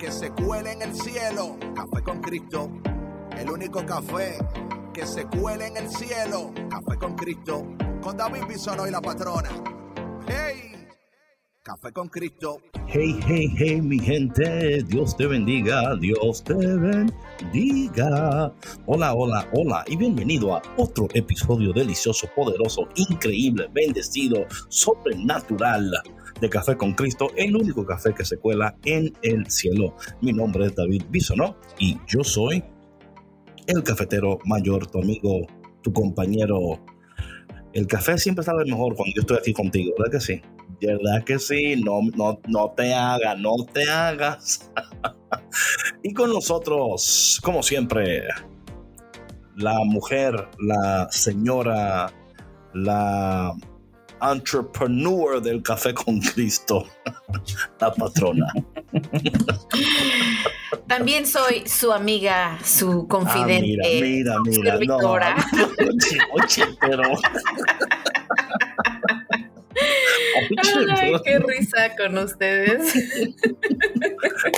que se cuele en el cielo. Café con Cristo. El único café que se cuele en el cielo. Café con Cristo. Con David Bisonó y la patrona. ¡Hey! Café con Cristo. Hey, hey, hey, mi gente, Dios te bendiga, Dios te bendiga. Hola, hola, hola y bienvenido a otro episodio delicioso, poderoso, increíble, bendecido, sobrenatural de Café con Cristo, el único café que se cuela en el cielo. Mi nombre es David Bisonó y yo soy el cafetero mayor, tu amigo, tu compañero. El café siempre sabe mejor cuando yo estoy aquí contigo, ¿verdad que sí? ¿Verdad que sí? No, no, no te hagas, no te hagas. y con nosotros, como siempre, la mujer, la señora, la entrepreneur del café con Cristo, la patrona. También soy su amiga, su Ah, confidente. mira, mira, su mira. No, servidora. oye, oye, pero. Ay, qué risa con ustedes.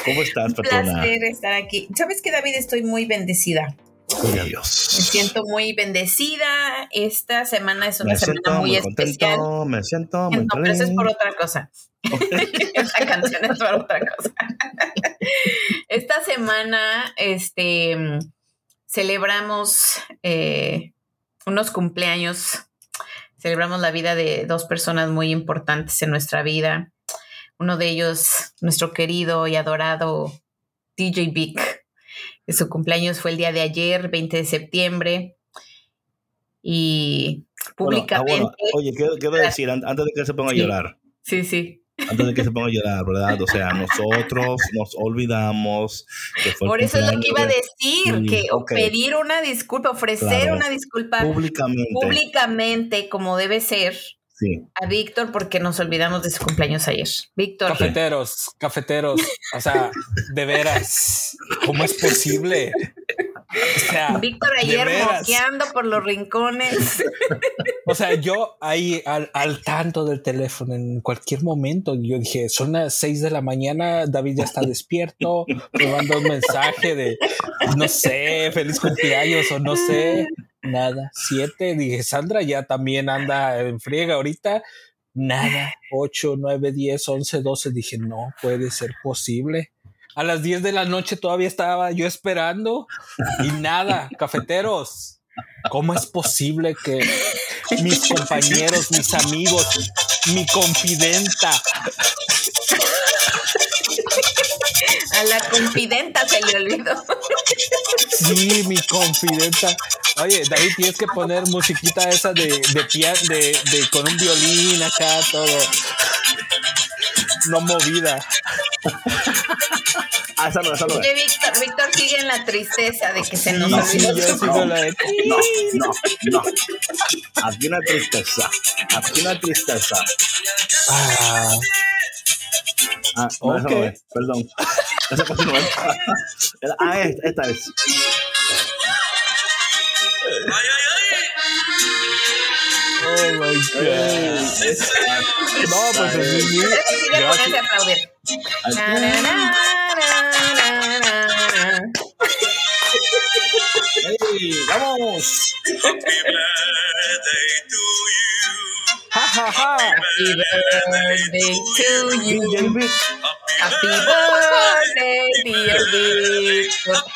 ¿Cómo estás, patrona? Placer estar aquí. ¿Sabes qué, David? Estoy muy bendecida. Gloria a Me Dios. siento muy bendecida. Esta semana es una Me semana siento muy, muy especial. contento, me siento muy No, pero eso es por otra cosa. Esta canción es por otra cosa. Esta semana, este, celebramos eh, unos cumpleaños. Celebramos la vida de dos personas muy importantes en nuestra vida. Uno de ellos, nuestro querido y adorado DJ Vic. Su cumpleaños fue el día de ayer, 20 de septiembre. Y Bueno, ah, públicamente. bueno, oye, quiero, quiero decir, an- antes de que se ponga a Sí. llorar, Sí, sí. antes de que se ponga a llorar, ¿verdad? O sea, nosotros nos olvidamos que fue Por eso es lo que iba a de- decir, que ok. pedir una disculpa, ofrecer Claro. una disculpa públicamente. públicamente como debe ser Sí. a Víctor porque nos olvidamos de su cumpleaños ayer. Víctor, Cafeteros, cafeteros. O sea, de veras, ¿cómo es posible? O sea, Víctor ayer moqueando por los rincones. O sea, yo ahí al, al tanto del teléfono en cualquier momento, yo dije, son las seis de la mañana, David ya está despierto, me manda un mensaje de, no sé, feliz cumpleaños o no sé, nada. Siete, dije, Sandra ya también anda en friega ahorita, nada. Ocho, nueve, diez, once, doce, dije, no puede ser posible. A las 10 de la noche todavía estaba yo esperando y nada, cafeteros. ¿Cómo es posible que mis compañeros, mis amigos, mi confidenta, A la confidenta se le olvidó. sí, mi confidenta. Oye, David, tienes que poner musiquita esa de, de, pia- de, de con un violín acá, todo. No movida. Ah, no, no es. Oye, Víctor, Víctor sigue en la tristeza de que se nos Sí, olvidó. sí, yo su- sigo la de- No, no, no. Aquí una tristeza. Aquí una tristeza. Ah, Ah, no, esa Ok. no es. Perdón. Esa casi no es. Ah, esta, esta es. oh my God. No, pues sí. Aplaudir. Na, na, na. ¡Ey! ¡Vamos! Ja, ja, ja. Happy birthday to you. Happy birthday, dear.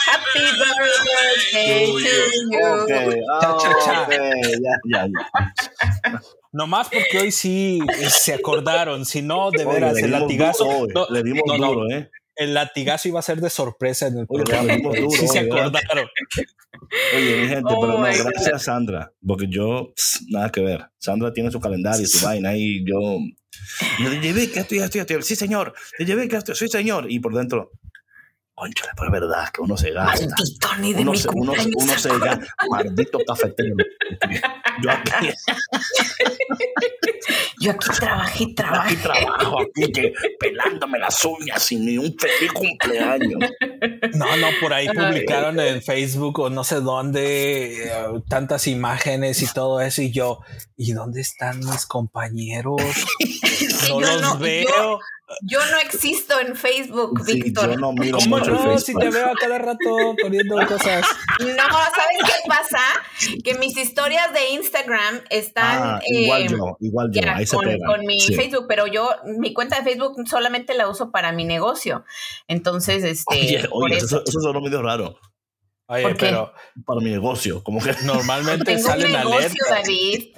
Happy birthday to you. Cha, cha, cha. ya, ya, ya. Nomás porque hoy sí se acordaron, si no, de veras, el latigazo. no, le dimos no, no, duro, ¿eh? El latigazo iba a ser de sorpresa en el Oye, programa. le duro sí se acordaron. Oye, mi gente, Oh pero no, gracias Sandra, porque yo, pss, nada que ver. Sandra tiene su calendario, su vaina, y yo, yo te llevé que esto y esto y esto. Sí, señor, te llevé que esto, sí, señor. Y por dentro, conchale, pero es verdad que uno se gasta. Maldito, ni de Uno mi se, uno, se- cumpleaños. uno se gasta, maldito cafetero. Yo aquí, Yo aquí trabajé, aquí trabajé. trabajo, aquí que pelándome las uñas sin ni un feliz cumpleaños. No, no, por ahí publicaron en Facebook o no sé dónde eh, tantas imágenes y todo eso. Y yo, ¿y dónde están mis compañeros? No yo los no- veo. Yo no existo en Facebook, Sí, Víctor. yo no miro ¿Cómo mucho no? Si Facebook. te veo a cada rato poniendo cosas. No, ¿sabes qué pasa? Que mis historias de Instagram están Ah, igual eh, yo, igual yo, ahí se con, pegan. con mi Sí. Facebook, pero yo mi cuenta de Facebook solamente la uso para mi negocio. Entonces, este, Oye, oye, eso. eso, eso sonó medio raro Oye, pero para mi negocio, como que normalmente salen negocio, alertas. David.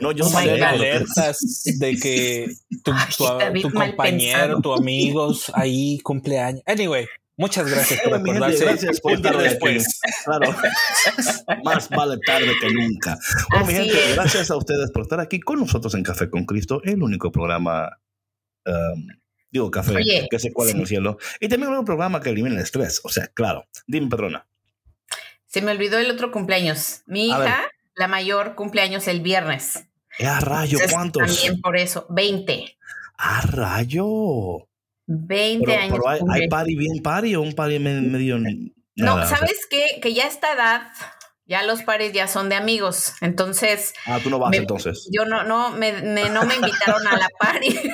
No, yo Oh pero que- alertas de que tu, tu- compañero, pensado. tu amigos ahí cumpleaños. Anyway, muchas gracias por acordarse. gracias por después. Claro. Más vale tarde que nunca. Bueno, mi gente, es. gracias a ustedes por estar aquí con nosotros en Café con Cristo, el único programa, um, digo, café, Oye, que se cuela en sí. el cielo. Y también un programa que elimina el estrés. O sea, claro. Dime, perdona. Se me olvidó el otro cumpleaños. Mi A ver. La mayor, cumpleaños el viernes. ¡Ah, rayo! Entonces, ¿Cuántos? También por eso, 20. ¡Ah, rayo! 20 Pero, años. pero hay, hay party bien party o un party me- medio... No, nada, o sea, ¿sabes qué? Que ya a esta edad, ya los pares ya son de amigos. Entonces, ah, tú no vas me- entonces. yo no, no, me, me- no me invitaron a la party.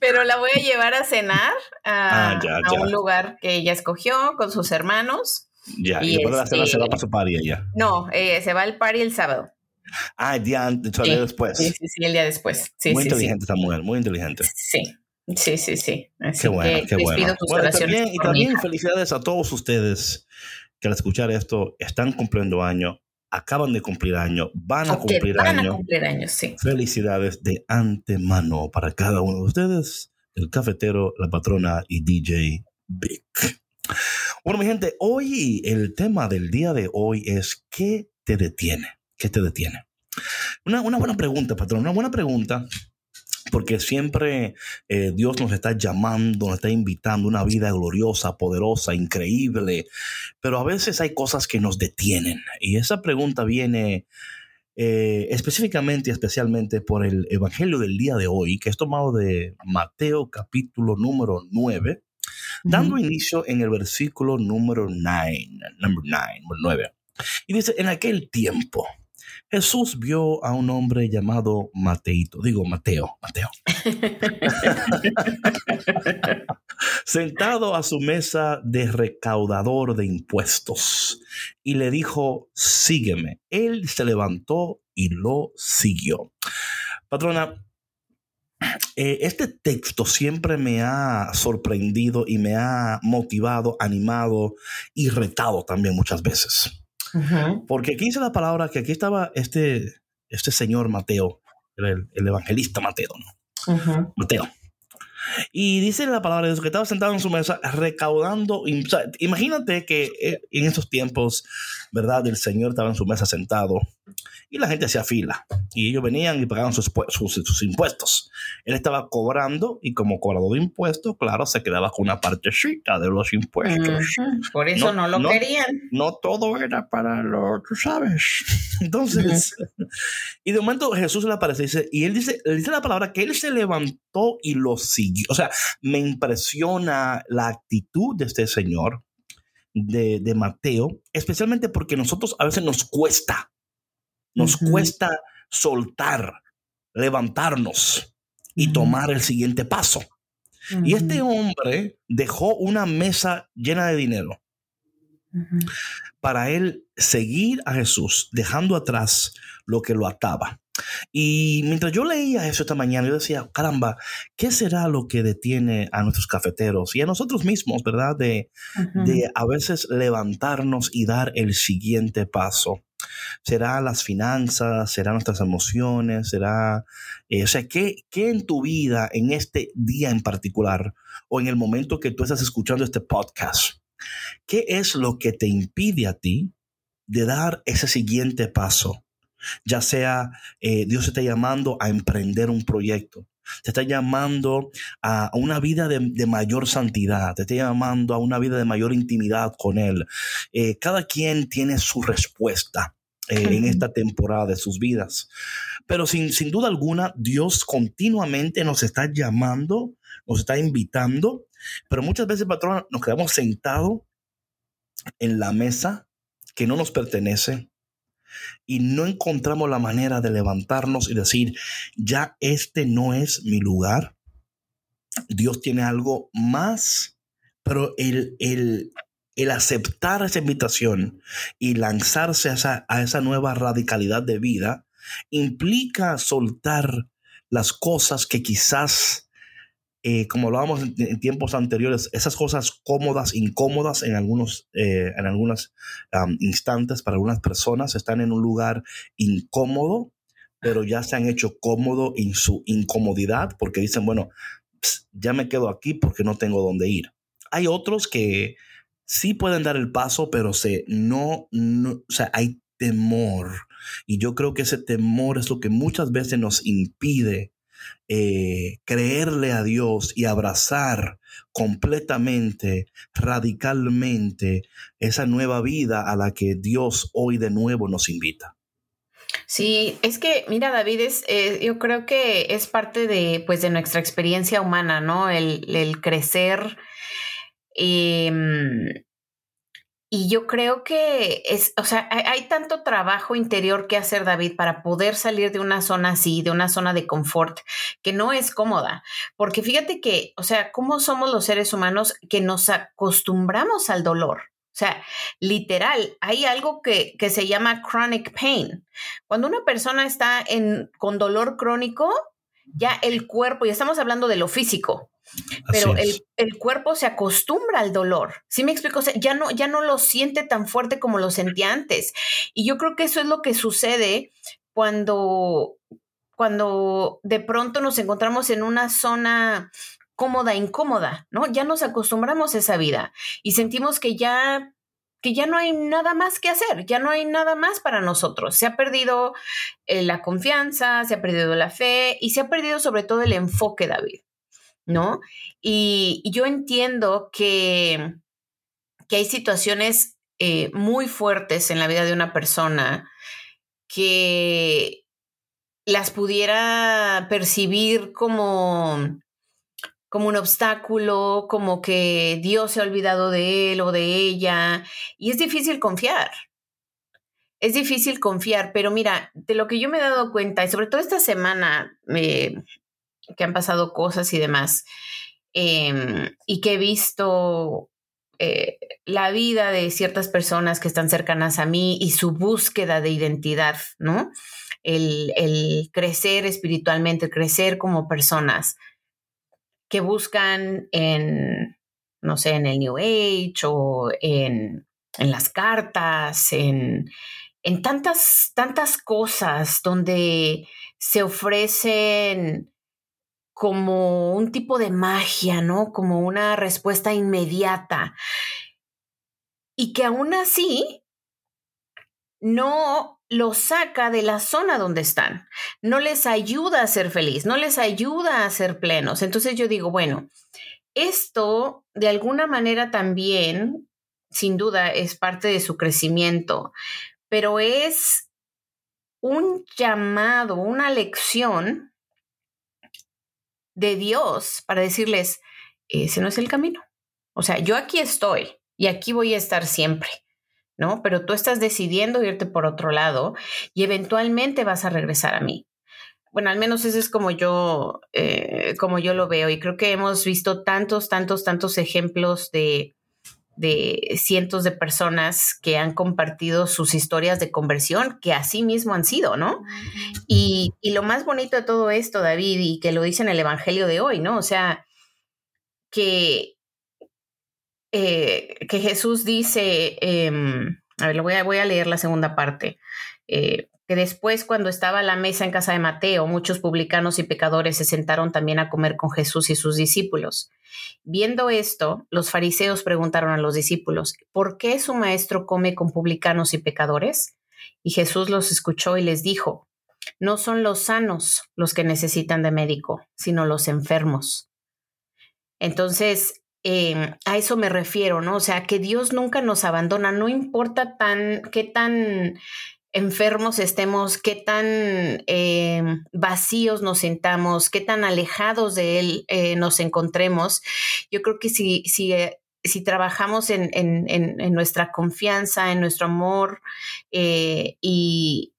Pero la voy a llevar a cenar a, Ah, ya, a ya. un lugar que ella escogió con sus hermanos. Ya, y y después de la cena este- se va para su party ella. No, eh, se va al party el sábado. Ah, el día antes, el Sí, día después. Sí, sí, sí, el día después. Sí, muy sí, inteligente esta mujer, muy inteligente. Sí, sí, sí, sí. Así Qué bueno, que qué les bueno. pido tus Bueno, y también, y felicidades a todos ustedes que al escuchar esto están cumpliendo año, acaban de cumplir año, van a O que cumplir van a cumplir años, sí. Felicidades de antemano para cada uno de ustedes, el cafetero, la patrona y DJ Big. Bueno, mi gente, hoy el tema del día de hoy es ¿qué te detiene? ¿Qué te detiene? Una, buena pregunta, patrón, una buena pregunta, porque siempre eh, Dios nos está llamando, nos está invitando una vida gloriosa, poderosa, increíble, pero a veces hay cosas que nos detienen. Y esa pregunta viene eh, específicamente y especialmente por el Evangelio del día de hoy, que es tomado de Mateo capítulo número 9, dando inicio en el versículo número 9, number 9, 9. Y dice, en aquel tiempo, Jesús vio a un hombre llamado Mateito, digo Mateo, Mateo, sentado a su mesa de recaudador de impuestos y le dijo, sígueme. Él se levantó y lo siguió. Patrona, eh, este texto siempre me ha sorprendido y me ha motivado, animado y retado también muchas veces. Ujú. Porque aquí dice la palabra que aquí estaba este, este señor Mateo, el, el evangelista Mateo, ¿no? Ujú. Mateo. Y dice la palabra de Dios que estaba sentado en su mesa recaudando. o sea, imagínate que eh, en esos tiempos, ¿verdad? El Señor estaba en su mesa sentado y la gente hacía fila. Y ellos venían y pagaban sus, sus, sus impuestos. Él estaba cobrando y como cobrador de impuestos, claro, se quedaba con una partecita de los impuestos. Ujú. Por eso No, no, lo no. querían. No todo era para lo, tú sabes. Entonces, y de momento Jesús le aparece y dice, y él dice, le dice la palabra que él se levantó y lo siguió. O sea, me impresiona la actitud de este señor, de, de Mateo, especialmente porque nosotros a veces nos cuesta, nos cuesta soltar, levantarnos y tomar el siguiente paso. Y este hombre dejó una mesa llena de dinero para él seguir a Jesús, dejando atrás lo que lo ataba. Y mientras yo leía eso esta mañana, yo decía, caramba, ¿qué será lo que detiene a nuestros cafeteros y a nosotros mismos, verdad? De, de a veces levantarnos y dar el siguiente paso. ¿Será las finanzas? ¿Será nuestras emociones? ¿Será, eh, o sea, ¿qué, qué en tu vida, en este día en particular, o en el momento que tú estás escuchando este podcast, ¿Qué es lo que te impide a ti de dar ese siguiente paso? Ya sea eh, Dios te está llamando a emprender un proyecto, te está llamando a una vida de, mayor santidad, te está llamando a una vida de mayor intimidad con Él. Eh, cada quien tiene su respuesta. Eh, en esta temporada de sus vidas. Pero sin, sin duda alguna, Dios continuamente nos está llamando, nos está invitando, pero muchas veces, patrón, nos quedamos sentados en la mesa que no nos pertenece y no encontramos la manera de levantarnos y decir, ya este no es mi lugar. Dios tiene algo más, pero el, el, el aceptar esa invitación y lanzarse a esa, a esa nueva radicalidad de vida implica soltar las cosas que quizás eh, como hablábamos en, tiempos anteriores, esas cosas cómodas, incómodas en algunos eh, en algunos instantes para algunas personas están en un lugar incómodo, pero ya se han hecho cómodo en su incomodidad porque dicen, bueno, ya me quedo aquí porque no tengo dónde ir. Hay otros que sí pueden dar el paso, pero se, no, o sea, hay temor. Y yo creo que ese temor es lo que muchas veces nos impide eh, creerle a Dios y abrazar completamente, radicalmente esa nueva vida a la que Dios hoy de nuevo nos invita. Sí, es que, mira, David, es, eh, yo creo que es parte de, pues, de nuestra experiencia humana, ¿no? El, crecer. Eh, y yo creo que es, o sea, hay, tanto trabajo interior que hacer, David, para poder salir de una zona así, de una zona de confort, que no es cómoda. Porque fíjate que, o sea, ¿cómo somos los seres humanos que nos acostumbramos al dolor? O sea, literal, hay algo que, que se llama chronic pain. Cuando una persona está en, con dolor crónico, ya el cuerpo, y estamos hablando de lo físico, pero el, cuerpo se acostumbra al dolor. ¿Sí me explico? ya no, ya no lo siente tan fuerte como lo sentía antes. Y yo creo que eso es lo que sucede cuando, cuando de pronto nos encontramos en una zona cómoda, incómoda, ¿no? Ya nos acostumbramos a esa vida y sentimos que ya que ya no hay nada más que hacer, ya no hay nada más para nosotros. Se ha perdido eh, la confianza, se ha perdido la fe y se ha perdido sobre todo el enfoque, David. ¿No? Y, yo entiendo que, que hay situaciones eh, muy fuertes en la vida de una persona que las pudiera percibir como, como un obstáculo, como que Dios se ha olvidado de él o de ella, y es difícil confiar. Es difícil confiar, pero mira, de lo que yo me he dado cuenta, y sobre todo esta semana, eh, que han pasado cosas y demás, em, y que he visto eh, la vida de ciertas personas que están cercanas a mí y su búsqueda de identidad, ¿no? El, crecer espiritualmente, el crecer como personas que buscan en, no sé, en el New Age o en, en las cartas, en, en tantas, tantas cosas donde se ofrecen como un tipo de magia, ¿no? Como una respuesta inmediata. Y que aún así no los saca de la zona donde están, no les ayuda a ser feliz, no les ayuda a ser plenos. Entonces yo digo, bueno, esto de alguna manera también, sin duda, es parte de su crecimiento, pero es un llamado, una lección de Dios para decirles, ese no es el camino. O sea, yo aquí estoy y aquí voy a estar siempre, ¿no? Pero tú estás decidiendo irte por otro lado y eventualmente vas a regresar a mí. Bueno, al menos ese es como yo, eh, como yo lo veo y creo que hemos visto tantos, tantos, tantos ejemplos de, de cientos de personas que han compartido sus historias de conversión, que así mismo han sido, ¿no? Y, lo más bonito de todo esto, David, y que lo dice en el Evangelio de hoy, ¿no? O sea, que, eh, que Jesús dice, em, a ver, voy a, voy a leer la segunda parte. Eh, que después cuando estaba a la mesa en casa de Mateo, muchos publicanos y pecadores se sentaron también a comer con Jesús y sus discípulos. Viendo esto, los fariseos preguntaron a los discípulos, ¿por qué su maestro come con publicanos y pecadores? Y Jesús los escuchó y les dijo, no son los sanos los que necesitan de médico, sino los enfermos. Entonces, em, a eso me refiero, ¿no? O sea, que Dios nunca nos abandona, no importa tan, qué tan enfermos estemos, qué tan em, vacíos nos sentamos, qué tan alejados de Él eh, nos encontremos. Yo creo que si, si, eh, si trabajamos en, en, en, nuestra confianza, en nuestro amor eh, y...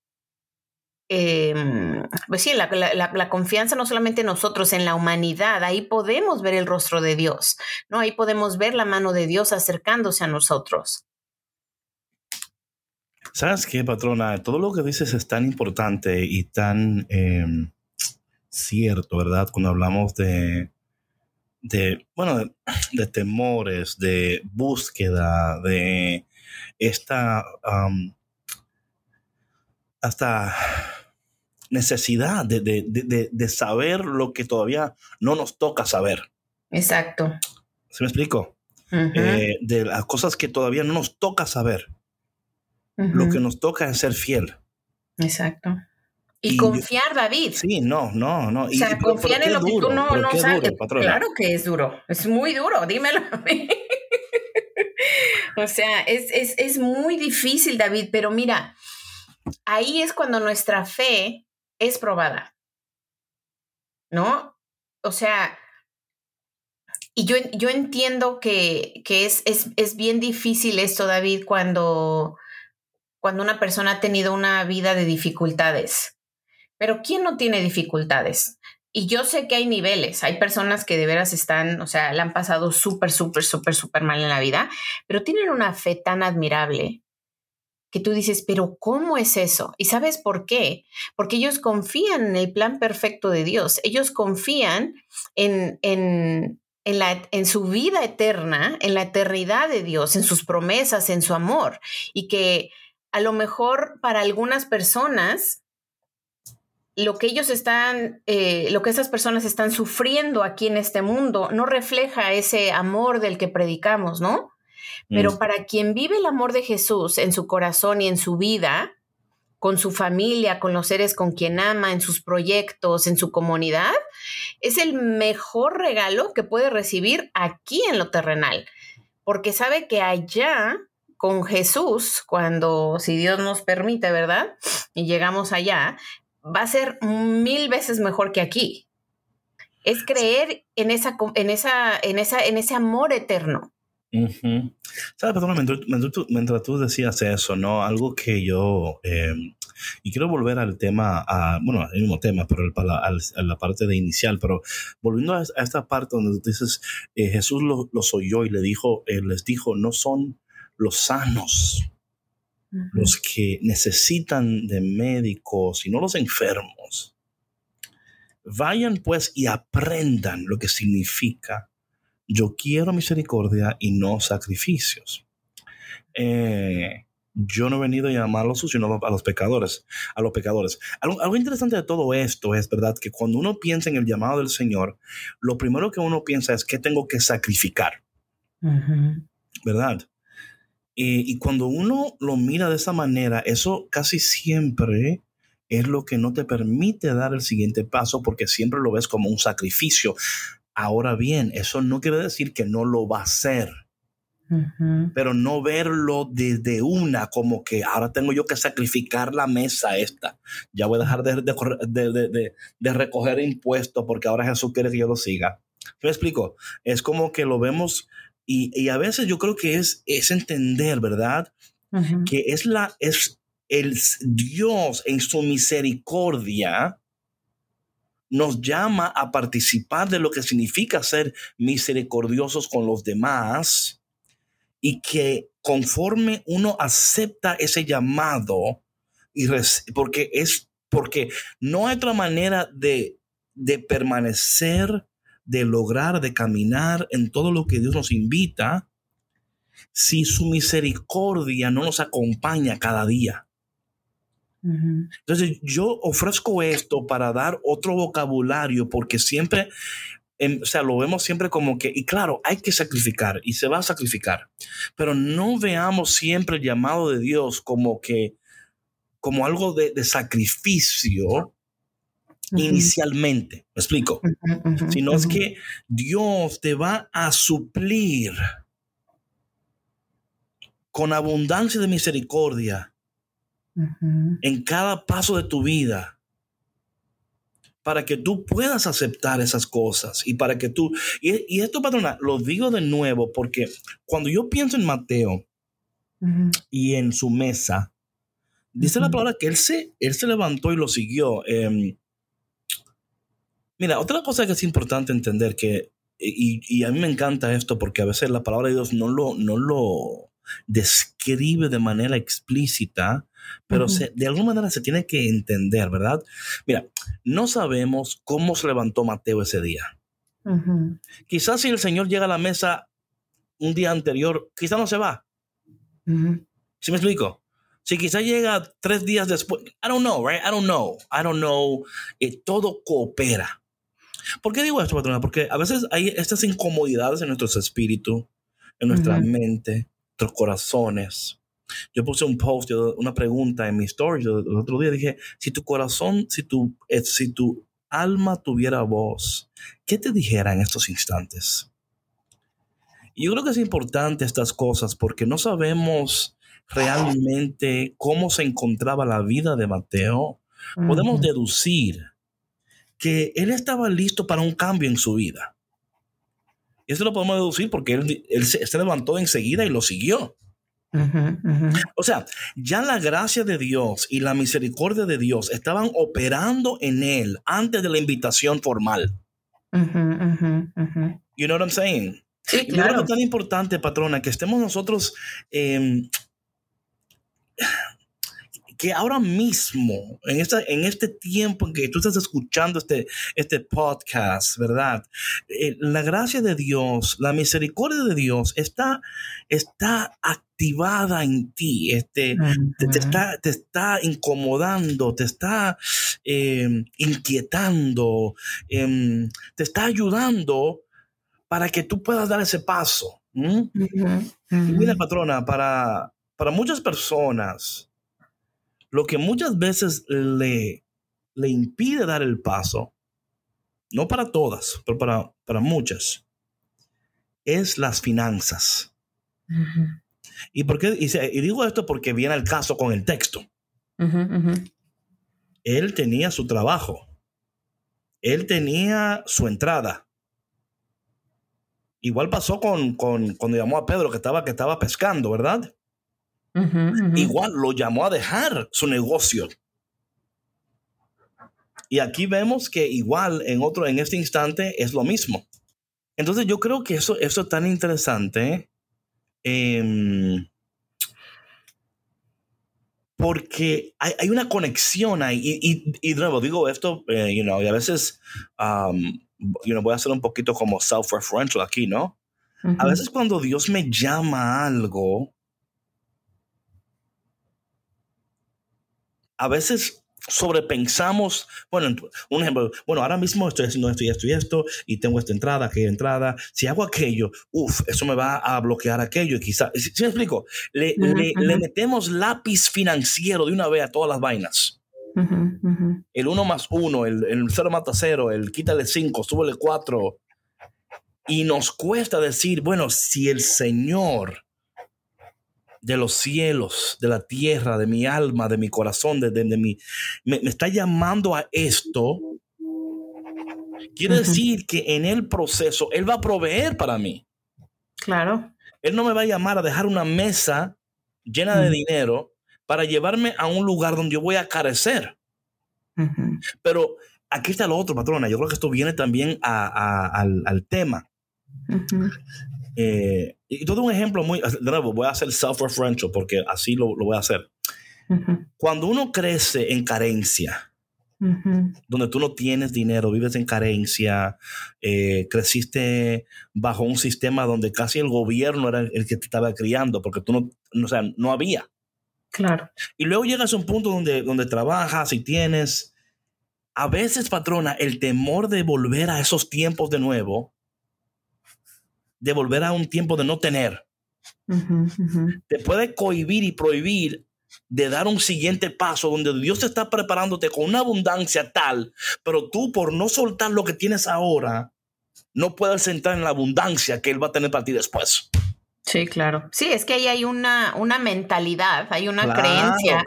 Em, pues sí, la, la, la, confianza no solamente en nosotros, en la humanidad, ahí podemos ver el rostro de Dios, ¿no? Ahí podemos ver la mano de Dios acercándose a nosotros. ¿Sabes qué, patrona? Todo lo que dices es tan importante y tan em, cierto, ¿verdad? Cuando hablamos de, de bueno, de, temores, de búsqueda, de esta, hasta necesidad de, de, de, saber lo que todavía no nos toca saber. Exacto. ¿Se me explico? Eh, de las cosas que todavía no nos toca saber. Lo que nos toca es ser fiel. Exacto. Y, confiar, David. Sí, no, no, no. O sea, confiar en lo que tú no, no sabes. claro que es duro. Es muy duro, dímelo a mí. o sea, es, es, es muy difícil, David, pero mira, ahí es cuando nuestra fe es probada. ¿No? O sea, y yo, yo entiendo que, que es, es, es, bien difícil esto, David, cuando, cuando una persona ha tenido una vida de dificultades. Pero ¿quién no tiene dificultades? Y yo sé que hay niveles, hay personas que de veras están, o sea, le han pasado súper, súper, súper, súper mal en la vida, pero tienen una fe tan admirable que tú dices, pero ¿cómo es eso? ¿Y sabes por qué? Porque ellos confían en el plan perfecto de Dios, ellos confían en, en, en, la, en su vida eterna, en la eternidad de Dios, en sus promesas, en su amor, y que a lo mejor para algunas personas, lo que ellos están, eh, lo que esas personas están sufriendo aquí en este mundo no refleja ese amor del que predicamos, ¿no? Pero mm. para quien vive el amor de Jesús en su corazón y en su vida, con su familia, con los seres con quien ama, en sus proyectos, en su comunidad, es el mejor regalo que puede recibir aquí en lo terrenal, porque sabe que allá con Jesús, cuando, si Dios nos permite, ¿verdad? Y llegamos allá, va a ser mil veces mejor que aquí. Es creer en esa, en esa, en esa, en ese amor eterno. ¿Sabes, perdón, mientras, tú decías eso, ¿no? Algo que yo, em, y quiero volver al tema, a, bueno, el mismo tema, pero a la parte de inicial, pero volviendo a, esta parte donde tú dices, eh, Jesús los lo oyó y le dijo, eh, les dijo, no son los sanos, los que necesitan de médicos y no los enfermos. Vayan pues y aprendan lo que significa yo quiero misericordia y no sacrificios. Eh, yo no he venido a llamarlos sino a los pecadores, a los pecadores. Algo, interesante de todo esto es, ¿verdad? Que cuando uno piensa en el llamado del Señor, lo primero que uno piensa es que tengo que sacrificar. ¿Verdad? Y cuando uno lo mira de esa manera, eso casi siempre es lo que no te permite dar el siguiente paso porque siempre lo ves como un sacrificio. Ahora bien, eso no quiere decir que no lo va a hacer. Pero no verlo desde una, como que ahora tengo yo que sacrificar la mesa esta. Ya voy a dejar de, de, de recoger impuestos porque ahora Jesús quiere que yo lo siga. ¿Me explico? Es como que lo vemos y, a veces yo creo que es, es entender, ¿verdad? Que es, la, es el Dios en su misericordia nos llama a participar de lo que significa ser misericordiosos con los demás y que conforme uno acepta ese llamado y porque es porque no hay otra manera de, de permanecer de lograr, de caminar en todo lo que Dios nos invita, si su misericordia no nos acompaña cada día. Entonces yo ofrezco esto para dar otro vocabulario porque siempre, em, o sea, lo vemos siempre como que, y claro, hay que sacrificar y se va a sacrificar, pero no veamos siempre el llamado de Dios como que, como algo de, sacrificio. Inicialmente, me explico, sino es que Dios te va a suplir con abundancia de misericordia en cada paso de tu vida para que tú puedas aceptar esas cosas y para que tú, y, esto, patrona, lo digo de nuevo porque cuando yo pienso en Mateo y en su mesa, dice la palabra que él se, él se levantó y lo siguió. Em, mira, otra cosa que es importante entender que, y, y, a mí me encanta esto porque a veces la palabra de Dios no lo, no lo describe de manera explícita, pero de alguna manera se tiene que entender, ¿verdad? Mira, no sabemos cómo se levantó Mateo ese día. Quizás si el Señor llega a la mesa un día anterior, quizás no se va. ¿Sí me explico? Si quizás llega tres días después, I don't know, right? I don't know. I don't know. Eh, todo coopera. ¿Por qué digo esto, patrona? Porque a veces hay estas incomodidades en nuestros espíritus, en nuestra mente, nuestros corazones. Yo puse un post, una pregunta en mi story el otro día. Dije, si tu corazón, si tu, eh, si tu alma tuviera voz, ¿qué te dijera en estos instantes? Y yo creo que es importante estas cosas porque no sabemos realmente cómo se encontraba la vida de Mateo. Podemos deducir que él estaba listo para un cambio en su vida. Y eso lo podemos deducir porque él, él se levantó enseguida y lo siguió. O sea, ya la gracia de Dios y la misericordia de Dios estaban operando en él antes de la invitación formal. You know what I'm saying? Sí, claro. es tan importante, patrona, que estemos nosotros em, que ahora mismo, en, esta, en este tiempo en que tú estás escuchando este, este podcast, ¿verdad? Eh, la gracia de Dios, la misericordia de Dios está, está activada en ti, este, te, está, te está incomodando, te está em, inquietando, em, te está ayudando para que tú puedas dar ese paso. mira, patrona, para, para muchas personas, lo que muchas veces le, le impide dar el paso, no para todas, pero para, para muchas, es las finanzas. ¿Y, por qué? Y, digo esto porque viene el caso con el texto. Él tenía su trabajo. Él tenía su entrada. Igual pasó con, con, cuando llamó a Pedro que estaba, que estaba pescando, ¿verdad? Igual lo llamó a dejar su negocio. Y aquí vemos que igual en otro, en este instante es lo mismo. Entonces yo creo que eso, eso es tan interesante em, porque hay, una conexión ahí. Y, y, de nuevo, digo esto, eh, you know, y a veces um, you know, voy a hacer un poquito como self-referential aquí, ¿no? A veces cuando Dios me llama a algo, a veces sobrepensamos, bueno, un ejemplo, bueno, ahora mismo estoy haciendo esto y esto y esto, y tengo esta entrada, aquella entrada, si hago aquello, uff, eso me va a bloquear aquello, y quizás, ¿sí, me explico? Le, metemos lápiz financiero de una vez a todas las vainas. El uno más uno, el, el cero mata cero, el quítale cinco, súbele cuatro. Y nos cuesta decir, bueno, si el Señor de los cielos, de la tierra, de mi alma, de mi corazón, de, de, mi, me, está llamando a esto, quiere decir que en el proceso Él va a proveer para mí. Claro. Él no me va a llamar a dejar una mesa llena de dinero para llevarme a un lugar donde yo voy a carecer. Pero aquí está lo otro, patrona. Yo creo que esto viene también al, al, tema. Eh, y todo un ejemplo muy, de nuevo, voy a hacer self-referential porque así lo, lo, voy a hacer. Cuando uno crece en carencia, donde tú no tienes dinero, vives en carencia, eh, creciste bajo un sistema donde casi el gobierno era el que te estaba criando porque tú no, o sea, no había. Claro. Y luego llegas a un punto donde, donde trabajas y tienes, a veces, patrona, el temor de volver a esos tiempos de nuevo, de volver a un tiempo de no tener, te puede cohibir y prohibir de dar un siguiente paso donde Dios te está preparándote con una abundancia tal, pero tú por no soltar lo que tienes ahora, no puedes entrar en la abundancia que Él va a tener para ti después. Sí, claro. Sí, es que ahí hay una, una mentalidad, hay una creencia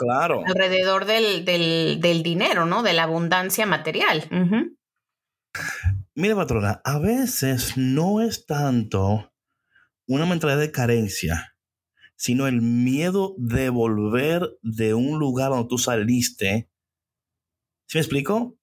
alrededor del, del, dinero, ¿no? De la abundancia material. Mira, patrona, a veces no es tanto una mentalidad de carencia, sino el miedo de volver de un lugar donde tú saliste. ¿Sí me explico?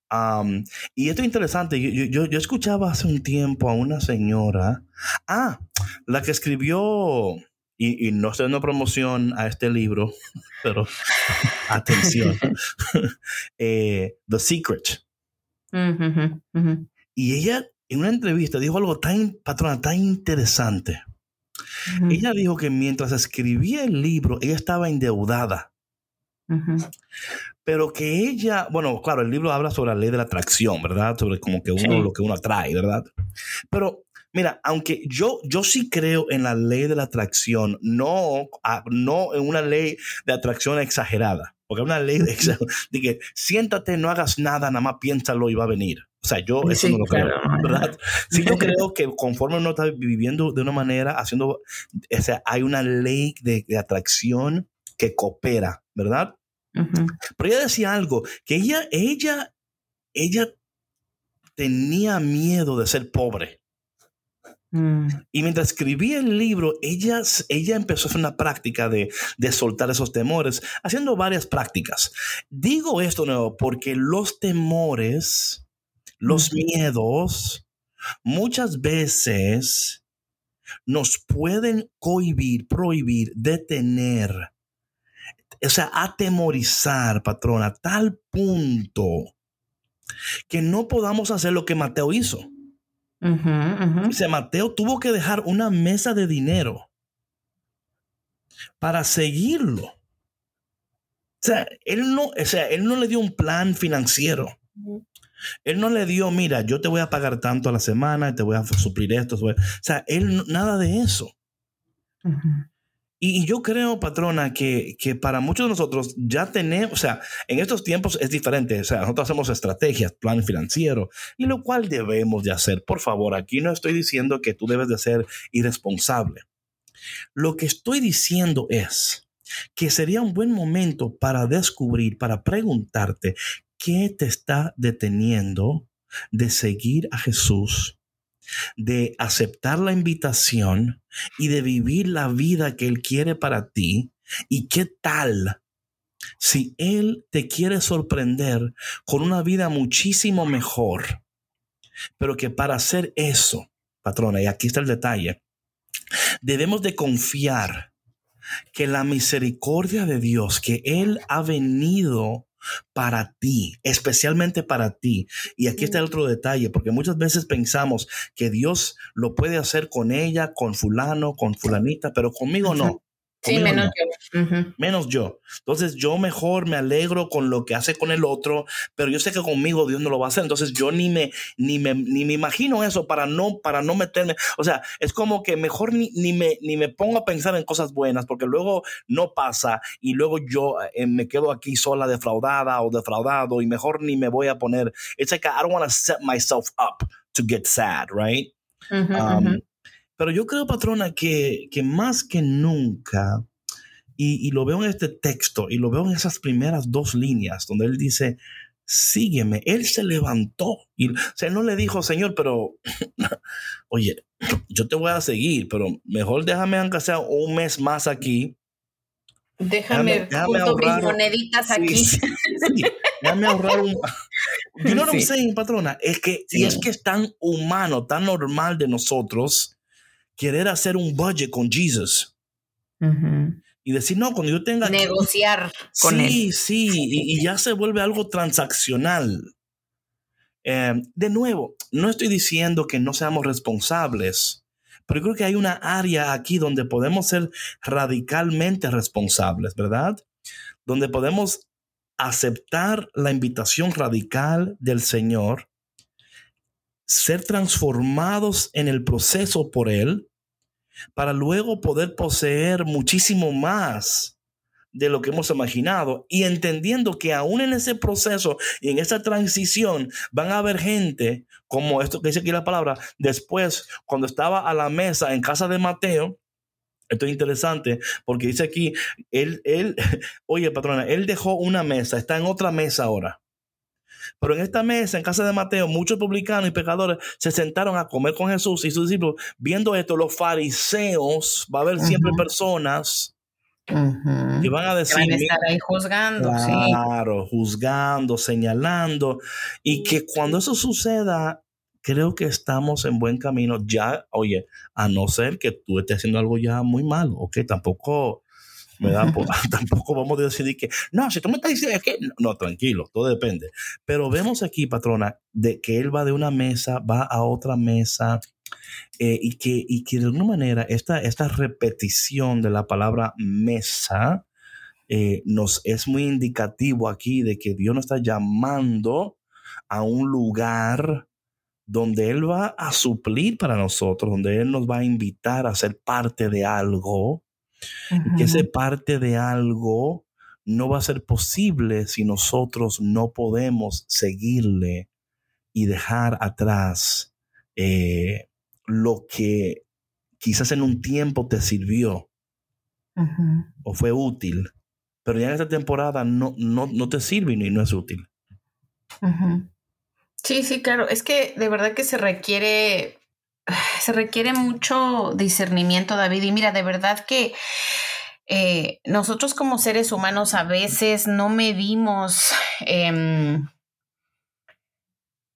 y esto es interesante. Yo, yo, escuchaba hace un tiempo a una señora, ah, la que escribió, y, no estoy dando promoción a este libro, pero atención, eh, The Secret. Y ella en una entrevista dijo algo tan, patrona, tan interesante. Ella dijo que mientras escribía el libro, ella estaba endeudada. Pero que ella, bueno, claro, el libro habla sobre la ley de la atracción, ¿verdad? Sobre como que uno, lo que uno atrae, ¿verdad? Pero mira, aunque yo, yo sí creo en la ley de la atracción, no, ah, no en una ley de atracción exagerada. Porque es una ley de, de, que siéntate, no hagas nada, nada más piénsalo y va a venir. O sea, yo eso no lo creo, ¿verdad? Sí, yo creo que conforme uno está viviendo de una manera, haciendo, o sea, hay una ley de, de atracción que coopera, ¿verdad? Pero ella decía algo, que ella, ella, ella tenía miedo de ser pobre. Mm. Y mientras escribía el libro, ella, ella empezó a hacer una práctica de, de, soltar esos temores, haciendo varias prácticas. Digo esto nuevo porque los temores, los miedos, muchas veces nos pueden cohibir, prohibir, detener o sea, atemorizar, patrón, a tal punto que no podamos hacer lo que Mateo hizo. Dice, Mateo tuvo que dejar una mesa de dinero para seguirlo. O sea, él no, o sea, él no le dio un plan financiero. Él no le dio, mira, yo te voy a pagar tanto a la semana, te voy a suplir esto. O sea, él nada de eso. Y, yo creo, patrona, que, que, para muchos de nosotros ya tenemos, o sea, en estos tiempos es diferente. O sea, nosotros hacemos estrategias, plan financiero, y lo cual debemos de hacer. Por favor, aquí no estoy diciendo que tú debes de ser irresponsable. Lo que estoy diciendo es que sería un buen momento para descubrir, para preguntarte qué te está deteniendo de seguir a Jesús de aceptar la invitación y de vivir la vida que Él quiere para ti. ¿Y qué tal si Él te quiere sorprender con una vida muchísimo mejor? Pero que para hacer eso, patrona, y aquí está el detalle, debemos de confiar que la misericordia de Dios, que Él ha venido para ti, especialmente para ti. Y aquí está el otro detalle, porque muchas veces pensamos que Dios lo puede hacer con ella, con fulano, con fulanita, pero conmigo no. Sí, menos yo. Menos yo. Entonces yo mejor me alegro con lo que hace con el otro, pero yo sé que conmigo Dios no lo va a hacer. Entonces yo ni me, ni me, ni me imagino eso para no, para no meterme. O sea, es como que mejor ni, ni, me, ni me pongo a pensar en cosas buenas porque luego no pasa y luego yo eh, me quedo aquí sola defraudada o defraudado y mejor ni me voy a poner. It's like I don't want to set myself up to get sad, right? Um, pero yo creo, patrona, que, que más que nunca, y, y, lo veo en este texto, y lo veo en esas primeras dos líneas, donde él dice, sígueme, él se levantó. Y, o sea, él no le dijo, Señor, pero, oye, yo te voy a seguir, pero mejor déjame aunque sea un mes más aquí. Déjame, déjame, ahorrar, moneditas aquí. déjame ahorrar un... You know what I'm saying, patrona? Es que, y es que es tan humano, tan normal de nosotros querer hacer un budget con Jesus. Y decir, no, cuando yo tenga... Negociar con sí, él. Sí, sí, y, ya se vuelve algo transaccional. Em, de nuevo, no estoy diciendo que no seamos responsables, pero creo que hay una área aquí donde podemos ser radicalmente responsables, ¿verdad? donde podemos aceptar la invitación radical del Señor, ser transformados en el proceso por Él, para luego poder poseer muchísimo más de lo que hemos imaginado y entendiendo que aún en ese proceso y en esa transición van a haber gente como esto que dice aquí la palabra, después cuando estaba a la mesa en casa de Mateo, esto es interesante porque dice aquí, él, él, oye patrona, él dejó una mesa, está en otra mesa ahora. Pero en esta mesa, en casa de Mateo, muchos publicanos y pecadores se sentaron a comer con Jesús y sus discípulos. Viendo esto, los fariseos, va a haber siempre personas que van a decir. Van a estar ahí juzgando. Claro, juzgando, señalando. Y que cuando eso suceda, creo que estamos en buen camino. Ya, oye, a no ser que tú estés haciendo algo ya muy malo, ok, tampoco. tampoco vamos a decidir que, no, si tú me estás diciendo que, no, tranquilo, todo depende. Pero vemos aquí, patrona, de que él va de una mesa, va a otra mesa, eh, y, que, y que de alguna manera esta, esta repetición de la palabra mesa eh, nos es muy indicativo aquí de que Dios nos está llamando a un lugar donde Él va a suplir para nosotros, donde Él nos va a invitar a ser parte de algo, que ese parte de algo no va a ser posible si nosotros no podemos seguirle y dejar atrás eh, lo que quizás en un tiempo te sirvió o fue útil, pero ya en esta temporada no, no, no te sirve y no es útil. Sí, sí, claro. Es que de verdad que se requiere, se requiere mucho discernimiento, David. Y mira, de verdad que eh, nosotros como seres humanos a veces no medimos, em,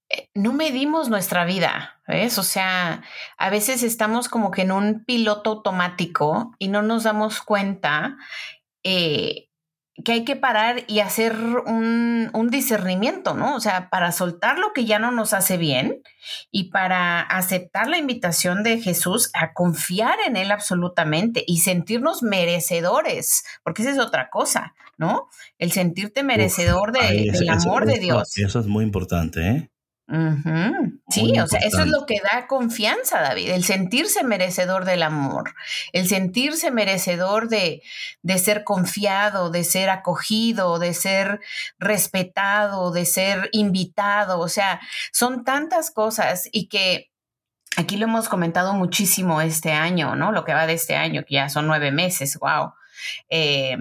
eh, no medimos nuestra vida, ¿ves? O sea, a veces estamos como que en un piloto automático y no nos damos cuenta eh, que hay que parar y hacer un, discernimiento, ¿no? O sea, para soltar lo que ya no nos hace bien y para aceptar la invitación de Jesús a confiar en Él absolutamente y sentirnos merecedores, porque esa es otra cosa, ¿no? El sentirte merecedor del amor de Dios. Eso es muy importante, ¿eh? Sí, o sea, eso es lo que da confianza, David, el sentirse merecedor del amor, el sentirse merecedor de, de ser confiado, de ser acogido, de ser respetado, de ser invitado, o sea, son tantas cosas y que aquí lo hemos comentado muchísimo este año, ¿no? Lo que va de este año, que ya son nueve meses, wow. Eh,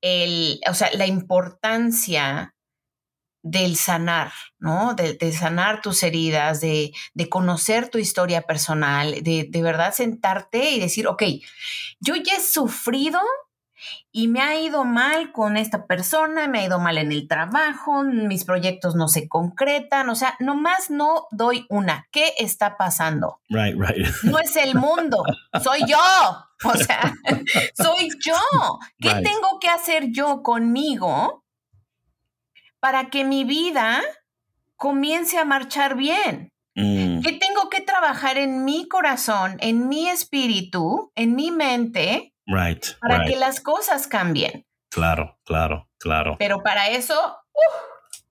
el, o sea, la importancia del sanar, ¿no? De, sanar tus heridas, de, conocer tu historia personal, de, de verdad sentarte y decir, ok, yo ya he sufrido y me ha ido mal con esta persona, me ha ido mal en el trabajo, mis proyectos no se concretan, o sea, nomás no doy una. ¿Qué está pasando? Right, right. No es el mundo, soy yo. O sea, soy yo. ¿Qué tengo que hacer yo conmigo para que mi vida comience a marchar bien. Mm. Que tengo que trabajar en mi corazón, en mi espíritu, en mi mente, para que las cosas cambien. Claro, claro, claro. Pero para eso,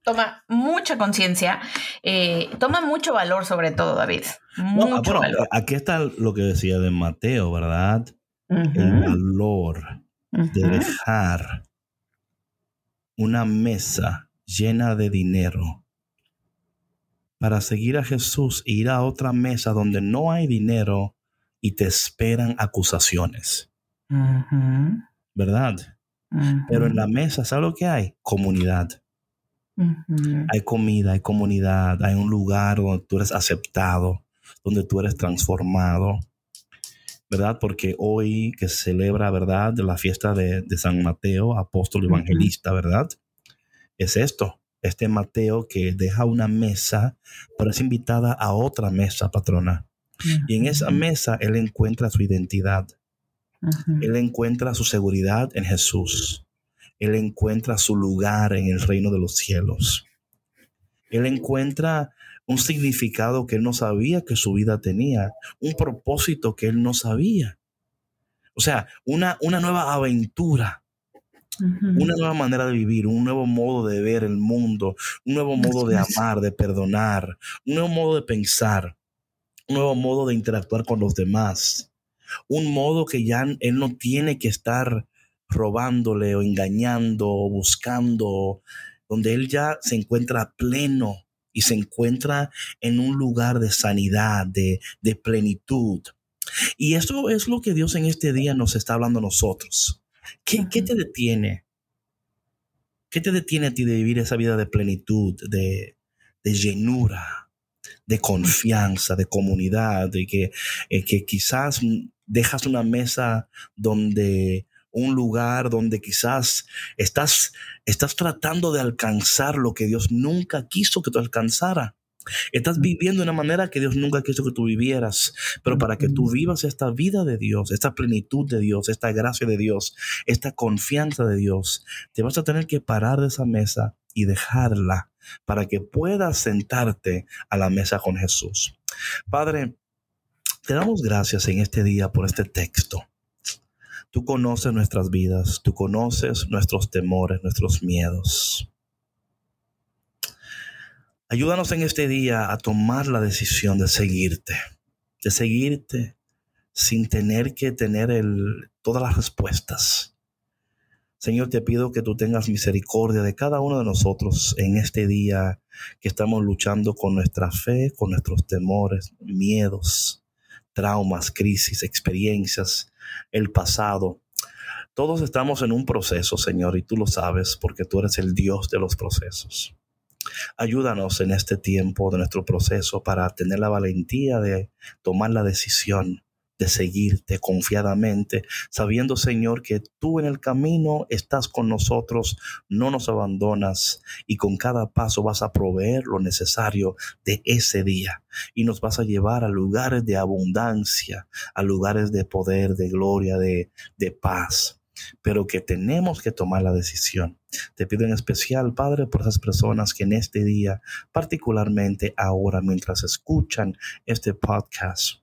toma mucha conciencia, eh, toma mucho valor sobre todo, David. Mucho valor. Aquí está lo que decía de Mateo, ¿verdad? El valor de dejar una mesa llena de dinero para seguir a Jesús e ir a otra mesa donde no hay dinero y te esperan acusaciones. ¿Verdad? Pero en la mesa, ¿sabes lo que hay? Comunidad. Hay comida, hay comunidad, hay un lugar donde tú eres aceptado, donde tú eres transformado. ¿Verdad? Porque hoy que se celebra, ¿verdad? La fiesta de, San Mateo, apóstol evangelista, ¿verdad? Es esto, este Mateo que deja una mesa, pero es invitada a otra mesa, patrona. Y en esa mesa él encuentra su identidad. Él encuentra su seguridad en Jesús. Él encuentra su lugar en el reino de los cielos. Él encuentra un significado que él no sabía que su vida tenía, un propósito que él no sabía. O sea, una, una nueva aventura una nueva manera de vivir, un nuevo modo de ver el mundo, un nuevo modo de amar, de perdonar, un nuevo modo de pensar, un nuevo modo de interactuar con los demás, un modo que ya él no tiene que estar robándole o engañando o buscando, donde él ya se encuentra pleno y se encuentra en un lugar de sanidad, de, plenitud. Y eso es lo que Dios en este día nos está hablando a nosotros. ¿Qué, ¿Qué, te detiene? ¿Qué te detiene a ti de vivir esa vida de plenitud, de, de llenura, de confianza, de comunidad, de que, eh, que quizás dejas una mesa donde un lugar donde quizás estás, estás tratando de alcanzar lo que Dios nunca quiso que tú alcanzara. Estás viviendo de una manera que Dios nunca quiso que tú vivieras, pero para que tú vivas esta vida de Dios, esta plenitud de Dios, esta gracia de Dios, esta confianza de Dios, te vas a tener que parar de esa mesa y dejarla para que puedas sentarte a la mesa con Jesús. Padre, te damos gracias en este día por este texto. Tú conoces nuestras vidas, tú conoces nuestros temores, nuestros miedos. Ayúdanos en este día a tomar la decisión de seguirte, de seguirte sin tener que tener el, todas las respuestas. Señor, te pido que tú tengas misericordia de cada uno de nosotros en este día que estamos luchando con nuestra fe, con nuestros temores, miedos, traumas, crisis, experiencias el pasado. Todos estamos en un proceso, Señor, y tú lo sabes porque tú eres el Dios de los procesos. Ayúdanos en este tiempo de nuestro proceso para tener la valentía de tomar la decisión de seguirte confiadamente, sabiendo, Señor, que tú en el camino estás con nosotros, no nos abandonas y con cada paso vas a proveer lo necesario de ese día y nos vas a llevar a lugares de abundancia, a lugares de poder, de gloria, de, de paz pero que tenemos que tomar la decisión. Te pido en especial, Padre, por esas personas que en este día, particularmente ahora, mientras escuchan este podcast,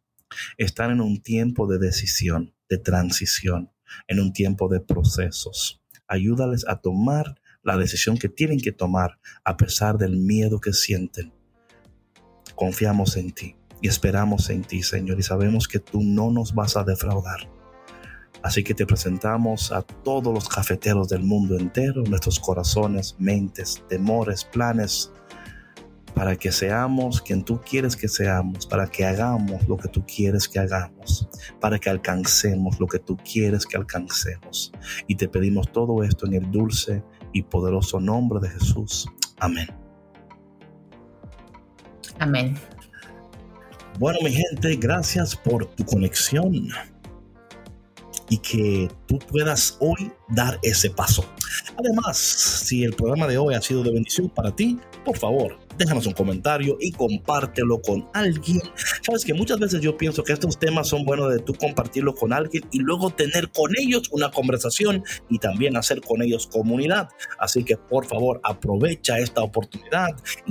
están en un tiempo de decisión, de transición, en un tiempo de procesos. Ayúdales a tomar la decisión que tienen que tomar a pesar del miedo que sienten. Confiamos en ti y esperamos en ti, Señor, y sabemos que tú no nos vas a defraudar. Así que te presentamos a todos los cafeteros del mundo entero, nuestros corazones, mentes, temores, planes, para que seamos quien tú quieres que seamos, para que hagamos lo que tú quieres que hagamos, para que alcancemos lo que tú quieres que alcancemos. Y te pedimos todo esto en el dulce y poderoso nombre de Jesús. Amén. Amén. Bueno, mi gente, gracias por tu conexión y que tú puedas hoy dar ese paso. Además, si el programa de hoy ha sido de bendición para ti, por favor, déjanos un comentario y compártelo con alguien. Sabes que muchas veces yo pienso que estos temas son buenos de tú compartirlo con alguien y luego tener con ellos una conversación y también hacer con ellos comunidad. Así que por favor aprovecha esta oportunidad,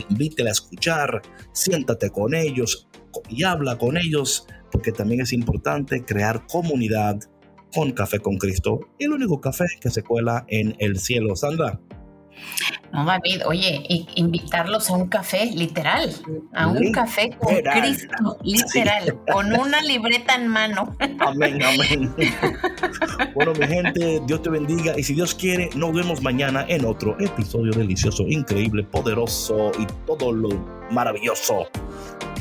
invítela a escuchar, siéntate con ellos y habla con ellos porque también es importante crear comunidad con Café con Cristo, el único café que se cuela en el cielo. Sandra. No, David, oye, invitarlos a un café, literal, a un café con Cristo, literal, con una libreta en mano. Amén, amén. bueno, mi gente, Dios te bendiga y si Dios quiere, nos vemos mañana en otro episodio delicioso, increíble, poderoso y todo lo maravilloso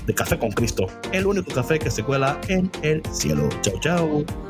de Café con Cristo, el único café que se cuela en el cielo. Chao, chao.